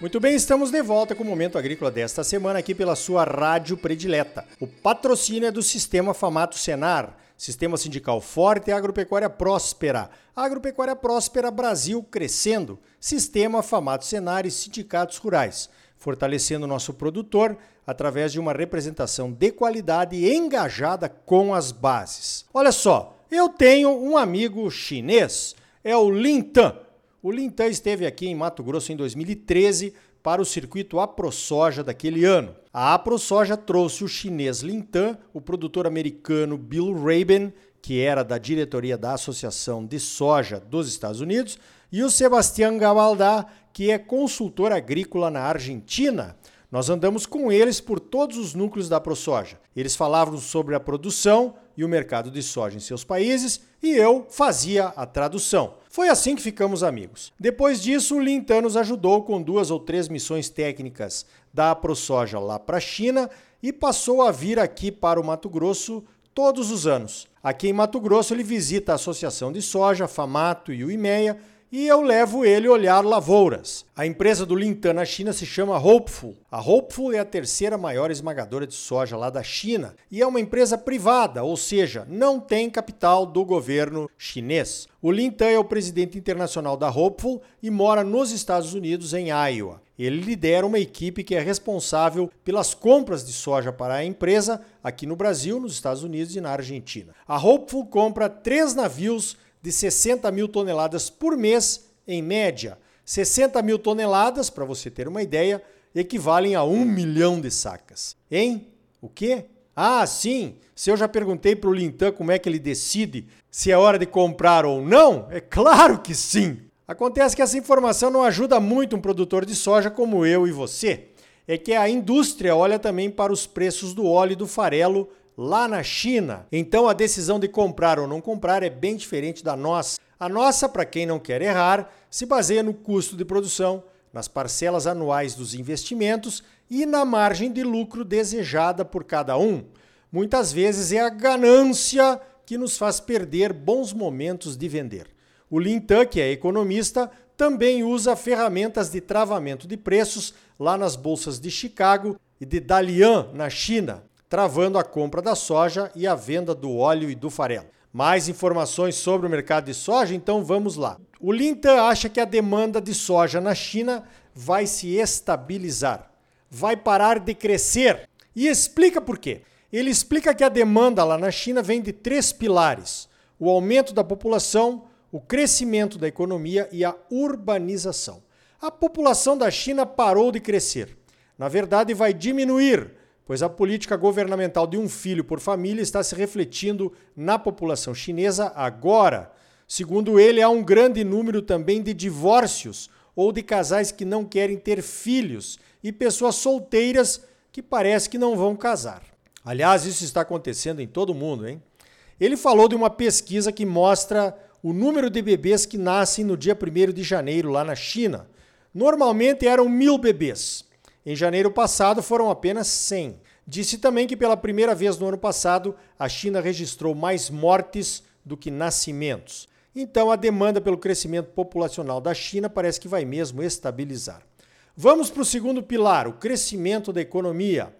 Muito bem, estamos de volta com o Momento Agrícola desta semana aqui pela sua rádio predileta. O patrocínio é do Sistema Famato Senar, Sistema Sindical Forte e Agropecuária Próspera. Agropecuária Próspera Brasil crescendo. Sistema Famato Senar e Sindicatos Rurais, fortalecendo o nosso produtor através de uma representação de qualidade engajada com as bases. Olha só, eu tenho um amigo chinês, é o Lin Tan. O Lintan esteve aqui em Mato Grosso em 2013 para o circuito AproSoja daquele ano. A AproSoja trouxe o chinês Lintan, o produtor americano Bill Rabin, que era da diretoria da Associação de Soja dos Estados Unidos, e o Sebastián Gabaldá, que é consultor agrícola na Argentina. Nós andamos com eles por todos os núcleos da ProSoja. Eles falavam sobre a produção e o mercado de soja em seus países e eu fazia a tradução. Foi assim que ficamos amigos. Depois disso, o Lintan nos ajudou com duas ou três missões técnicas da ProSoja lá para a China e passou a vir aqui para o Mato Grosso todos os anos. Aqui em Mato Grosso ele visita a Associação de Soja, Famato e o IMEA e eu levo ele olhar lavouras. A empresa do Lintan na China se chama Hopeful. A Hopeful é a terceira maior esmagadora de soja lá da China e é uma empresa privada, ou seja, não tem capital do governo chinês. O Lintan é o presidente internacional da Hopeful e mora nos Estados Unidos, em Iowa. Ele lidera uma equipe que é responsável pelas compras de soja para a empresa aqui no Brasil, nos Estados Unidos e na Argentina. A Hopeful compra três navios de 60 mil toneladas por mês, em média. 60 mil toneladas, para você ter uma ideia, equivalem a um milhão de sacas. Hein? O quê? Ah, sim! Se eu já perguntei para o Lintan como é que ele decide se é hora de comprar ou não, é claro que sim! Acontece que essa informação não ajuda muito um produtor de soja como eu e você. É que a indústria olha também para os preços do óleo e do farelo lá na China. Então a decisão de comprar ou não comprar é bem diferente da nossa. A nossa, para quem não quer errar, se baseia no custo de produção, nas parcelas anuais dos investimentos e na margem de lucro desejada por cada um. Muitas vezes é a ganância que nos faz perder bons momentos de vender. O Lintan, que é economista, também usa ferramentas de travamento de preços lá nas bolsas de Chicago e de Dalian, na China travando a compra da soja e a venda do óleo e do farelo. Mais informações sobre o mercado de soja? Então vamos lá. O Lintan acha que a demanda de soja na China vai se estabilizar, vai parar de crescer e explica por quê. Ele explica que a demanda lá na China vem de três pilares: o aumento da população, o crescimento da economia e a urbanização. A população da China parou de crescer. Na verdade, vai diminuir pois a política governamental de um filho por família está se refletindo na população chinesa agora. Segundo ele, há um grande número também de divórcios ou de casais que não querem ter filhos e pessoas solteiras que parece que não vão casar. Aliás, isso está acontecendo em todo o mundo, hein? Ele falou de uma pesquisa que mostra o número de bebês que nascem no dia 1 de janeiro lá na China. Normalmente eram mil bebês. Em janeiro passado foram apenas 100. Disse também que pela primeira vez no ano passado a China registrou mais mortes do que nascimentos. Então a demanda pelo crescimento populacional da China parece que vai mesmo estabilizar. Vamos para o segundo pilar, o crescimento da economia.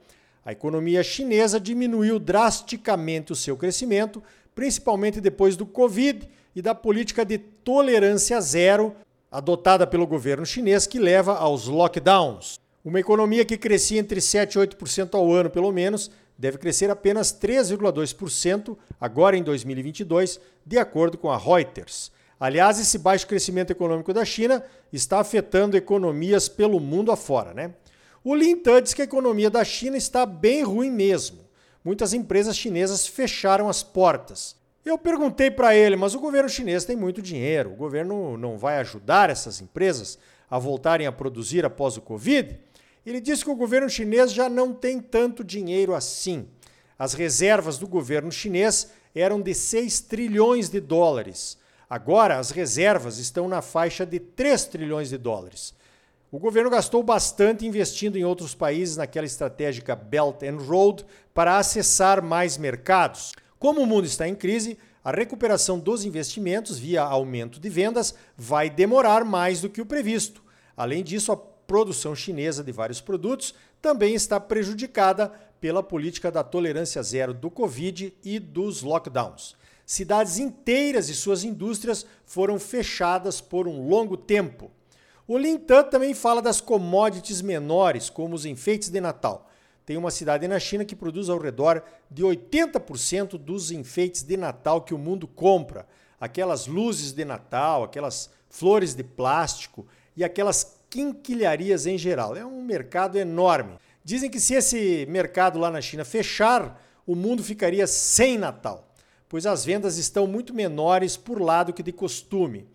A economia chinesa diminuiu drasticamente o seu crescimento, principalmente depois do Covid e da política de tolerância zero adotada pelo governo chinês, que leva aos lockdowns. Uma economia que crescia entre 7 e 8% ao ano, pelo menos, deve crescer apenas 3,2% agora em 2022, de acordo com a Reuters. Aliás, esse baixo crescimento econômico da China está afetando economias pelo mundo afora. Né? O Lintan diz que a economia da China está bem ruim mesmo. Muitas empresas chinesas fecharam as portas. Eu perguntei para ele, mas o governo chinês tem muito dinheiro, o governo não vai ajudar essas empresas a voltarem a produzir após o Covid? Ele disse que o governo chinês já não tem tanto dinheiro assim. As reservas do governo chinês eram de 6 trilhões de dólares. Agora, as reservas estão na faixa de 3 trilhões de dólares. O governo gastou bastante investindo em outros países naquela estratégica Belt and Road para acessar mais mercados. Como o mundo está em crise, a recuperação dos investimentos via aumento de vendas vai demorar mais do que o previsto. Além disso, a produção chinesa de vários produtos também está prejudicada pela política da tolerância zero do Covid e dos lockdowns. Cidades inteiras e suas indústrias foram fechadas por um longo tempo. O Lintan também fala das commodities menores, como os enfeites de Natal. Tem uma cidade na China que produz ao redor de 80% dos enfeites de Natal que o mundo compra. Aquelas luzes de Natal, aquelas flores de plástico e aquelas quinquilharias em geral. É um mercado enorme. Dizem que se esse mercado lá na China fechar, o mundo ficaria sem Natal, pois as vendas estão muito menores por lá do que de costume.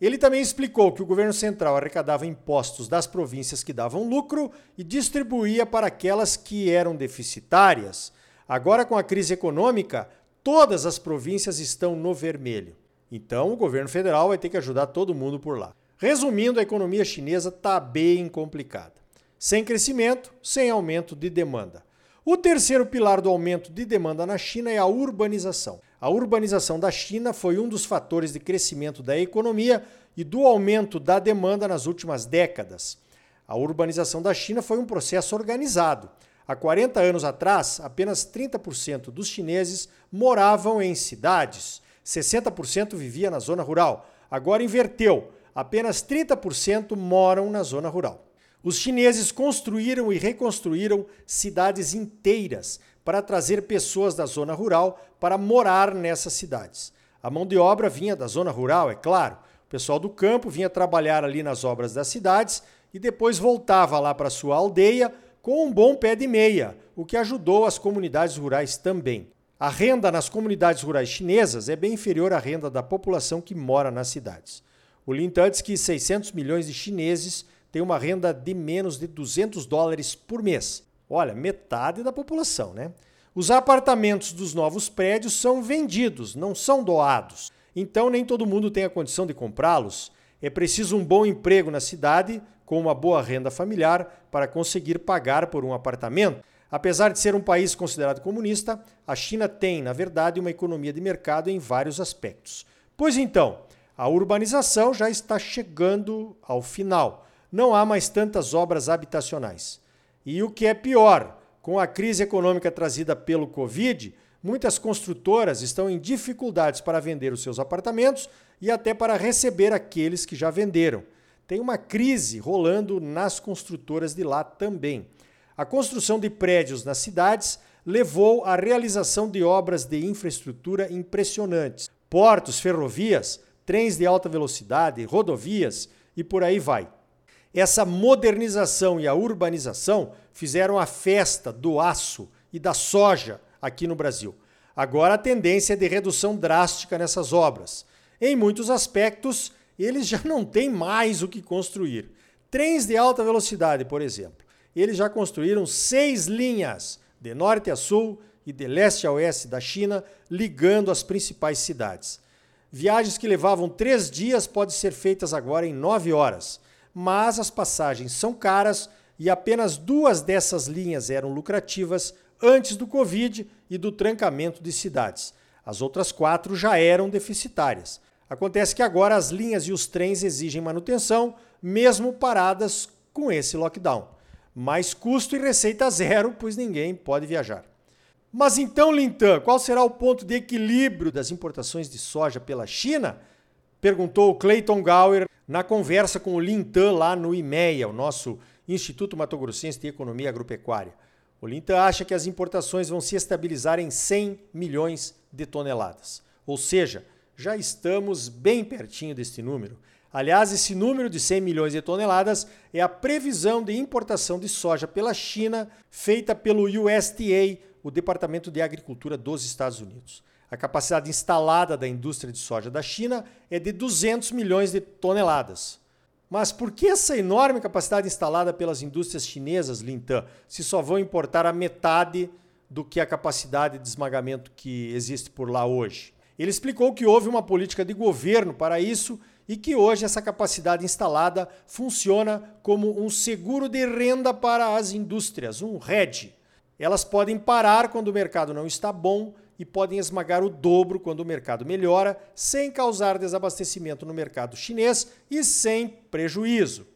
Ele também explicou que o governo central arrecadava impostos das províncias que davam lucro e distribuía para aquelas que eram deficitárias. Agora, com a crise econômica, todas as províncias estão no vermelho. Então, o governo federal vai ter que ajudar todo mundo por lá. Resumindo, a economia chinesa está bem complicada. Sem crescimento, sem aumento de demanda. O terceiro pilar do aumento de demanda na China é a urbanização. A urbanização da China foi um dos fatores de crescimento da economia e do aumento da demanda nas últimas décadas. A urbanização da China foi um processo organizado. Há 40 anos atrás, apenas 30% dos chineses moravam em cidades, 60% vivia na zona rural. Agora inverteu, apenas 30% moram na zona rural. Os chineses construíram e reconstruíram cidades inteiras para trazer pessoas da zona rural para morar nessas cidades. A mão de obra vinha da zona rural, é claro. O pessoal do campo vinha trabalhar ali nas obras das cidades e depois voltava lá para sua aldeia com um bom pé de meia, o que ajudou as comunidades rurais também. A renda nas comunidades rurais chinesas é bem inferior à renda da população que mora nas cidades. O Lintan diz que 600 milhões de chineses tem uma renda de menos de 200 dólares por mês. Olha, metade da população, né? Os apartamentos dos novos prédios são vendidos, não são doados. Então nem todo mundo tem a condição de comprá-los. É preciso um bom emprego na cidade, com uma boa renda familiar, para conseguir pagar por um apartamento. Apesar de ser um país considerado comunista, a China tem, na verdade, uma economia de mercado em vários aspectos. Pois então, a urbanização já está chegando ao final não há mais tantas obras habitacionais. E o que é pior, com a crise econômica trazida pelo Covid, muitas construtoras estão em dificuldades para vender os seus apartamentos e até para receber aqueles que já venderam. Tem uma crise rolando nas construtoras de lá também. A construção de prédios nas cidades levou à realização de obras de infraestrutura impressionantes. Portos, ferrovias, trens de alta velocidade, rodovias e por aí vai. Essa modernização e a urbanização fizeram a festa do aço e da soja aqui no Brasil. Agora a tendência é de redução drástica nessas obras. Em muitos aspectos, eles já não têm mais o que construir. Trens de alta velocidade, por exemplo. Eles já construíram seis linhas, de norte a sul e de leste a oeste da China, ligando as principais cidades. Viagens que levavam três dias podem ser feitas agora em nove horas mas as passagens são caras e apenas duas dessas linhas eram lucrativas antes do Covid e do trancamento de cidades. As outras quatro já eram deficitárias. Acontece que agora as linhas e os trens exigem manutenção, mesmo paradas com esse lockdown. Mais custo e receita zero, pois ninguém pode viajar. Mas então, Lintan, qual será o ponto de equilíbrio das importações de soja pela China? Perguntou Clayton Gower, na conversa com o Lintan lá no IMEA, o nosso Instituto Mato Grossense de Economia Agropecuária. O Lintan acha que as importações vão se estabilizar em 100 milhões de toneladas. Ou seja, já estamos bem pertinho deste número. Aliás, esse número de 100 milhões de toneladas é a previsão de importação de soja pela China feita pelo USDA, o Departamento de Agricultura dos Estados Unidos. A capacidade instalada da indústria de soja da China é de 200 milhões de toneladas. Mas por que essa enorme capacidade instalada pelas indústrias chinesas, Lintan, se só vão importar a metade do que a capacidade de esmagamento que existe por lá hoje? Ele explicou que houve uma política de governo para isso e que hoje essa capacidade instalada funciona como um seguro de renda para as indústrias, um hedge. Elas podem parar quando o mercado não está bom e podem esmagar o dobro quando o mercado melhora, sem causar desabastecimento no mercado chinês e sem prejuízo.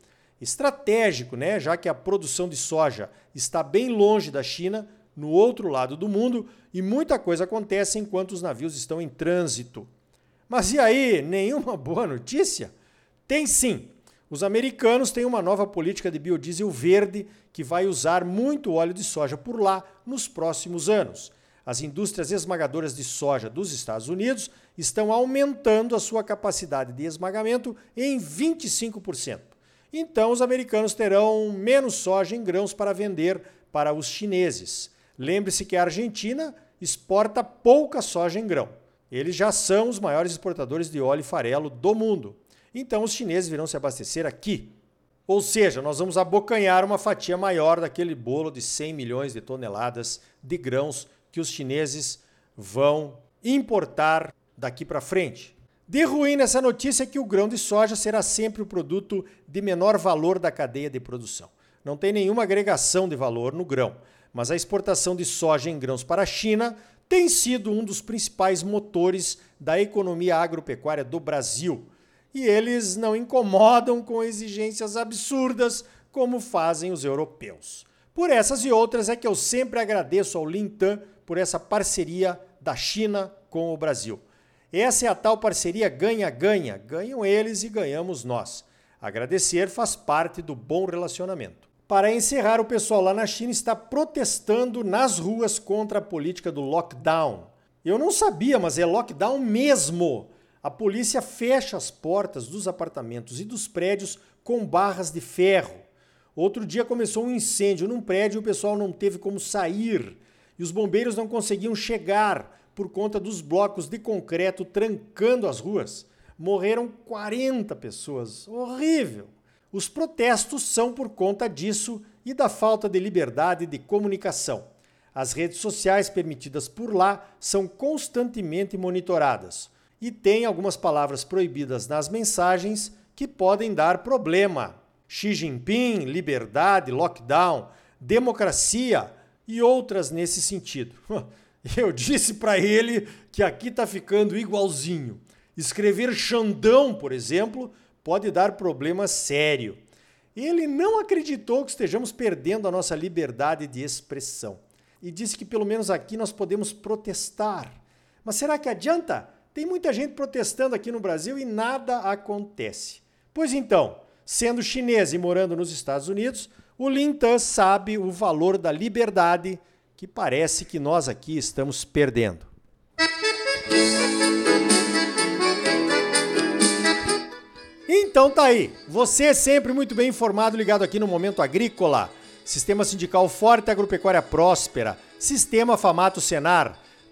Estratégico, né? Já que a produção de soja está bem longe da China, no outro lado do mundo, e muita coisa acontece enquanto os navios estão em trânsito. Mas e aí, nenhuma boa notícia? Tem sim. Os americanos têm uma nova política de biodiesel verde que vai usar muito óleo de soja por lá nos próximos anos. As indústrias esmagadoras de soja dos Estados Unidos estão aumentando a sua capacidade de esmagamento em 25%. Então, os americanos terão menos soja em grãos para vender para os chineses. Lembre-se que a Argentina exporta pouca soja em grão. Eles já são os maiores exportadores de óleo e farelo do mundo. Então os chineses virão se abastecer aqui. Ou seja, nós vamos abocanhar uma fatia maior daquele bolo de 100 milhões de toneladas de grãos que os chineses vão importar daqui para frente. De ruim nessa notícia é que o grão de soja será sempre o produto de menor valor da cadeia de produção. Não tem nenhuma agregação de valor no grão mas a exportação de soja em grãos para a China tem sido um dos principais motores da economia agropecuária do Brasil. E eles não incomodam com exigências absurdas como fazem os europeus. Por essas e outras é que eu sempre agradeço ao Lintan por essa parceria da China com o Brasil. Essa é a tal parceria ganha-ganha. Ganham eles e ganhamos nós. Agradecer faz parte do bom relacionamento. Para encerrar, o pessoal lá na China está protestando nas ruas contra a política do lockdown. Eu não sabia, mas é lockdown mesmo. A polícia fecha as portas dos apartamentos e dos prédios com barras de ferro. Outro dia começou um incêndio num prédio e o pessoal não teve como sair. E os bombeiros não conseguiam chegar por conta dos blocos de concreto trancando as ruas. Morreram 40 pessoas. Horrível! Os protestos são por conta disso e da falta de liberdade de comunicação. As redes sociais permitidas por lá são constantemente monitoradas e tem algumas palavras proibidas nas mensagens que podem dar problema. Xi Jinping, liberdade, lockdown, democracia e outras nesse sentido. Eu disse para ele que aqui está ficando igualzinho. Escrever Xandão, por exemplo, pode dar problema sério. Ele não acreditou que estejamos perdendo a nossa liberdade de expressão e disse que pelo menos aqui nós podemos protestar. Mas será que adianta? Tem muita gente protestando aqui no Brasil e nada acontece. Pois então, sendo chinês e morando nos Estados Unidos, o Lin Tan sabe o valor da liberdade que parece que nós aqui estamos perdendo. Então tá aí. Você é sempre muito bem informado, ligado aqui no Momento Agrícola. Sistema Sindical Forte, Agropecuária Próspera. Sistema Famato Senar.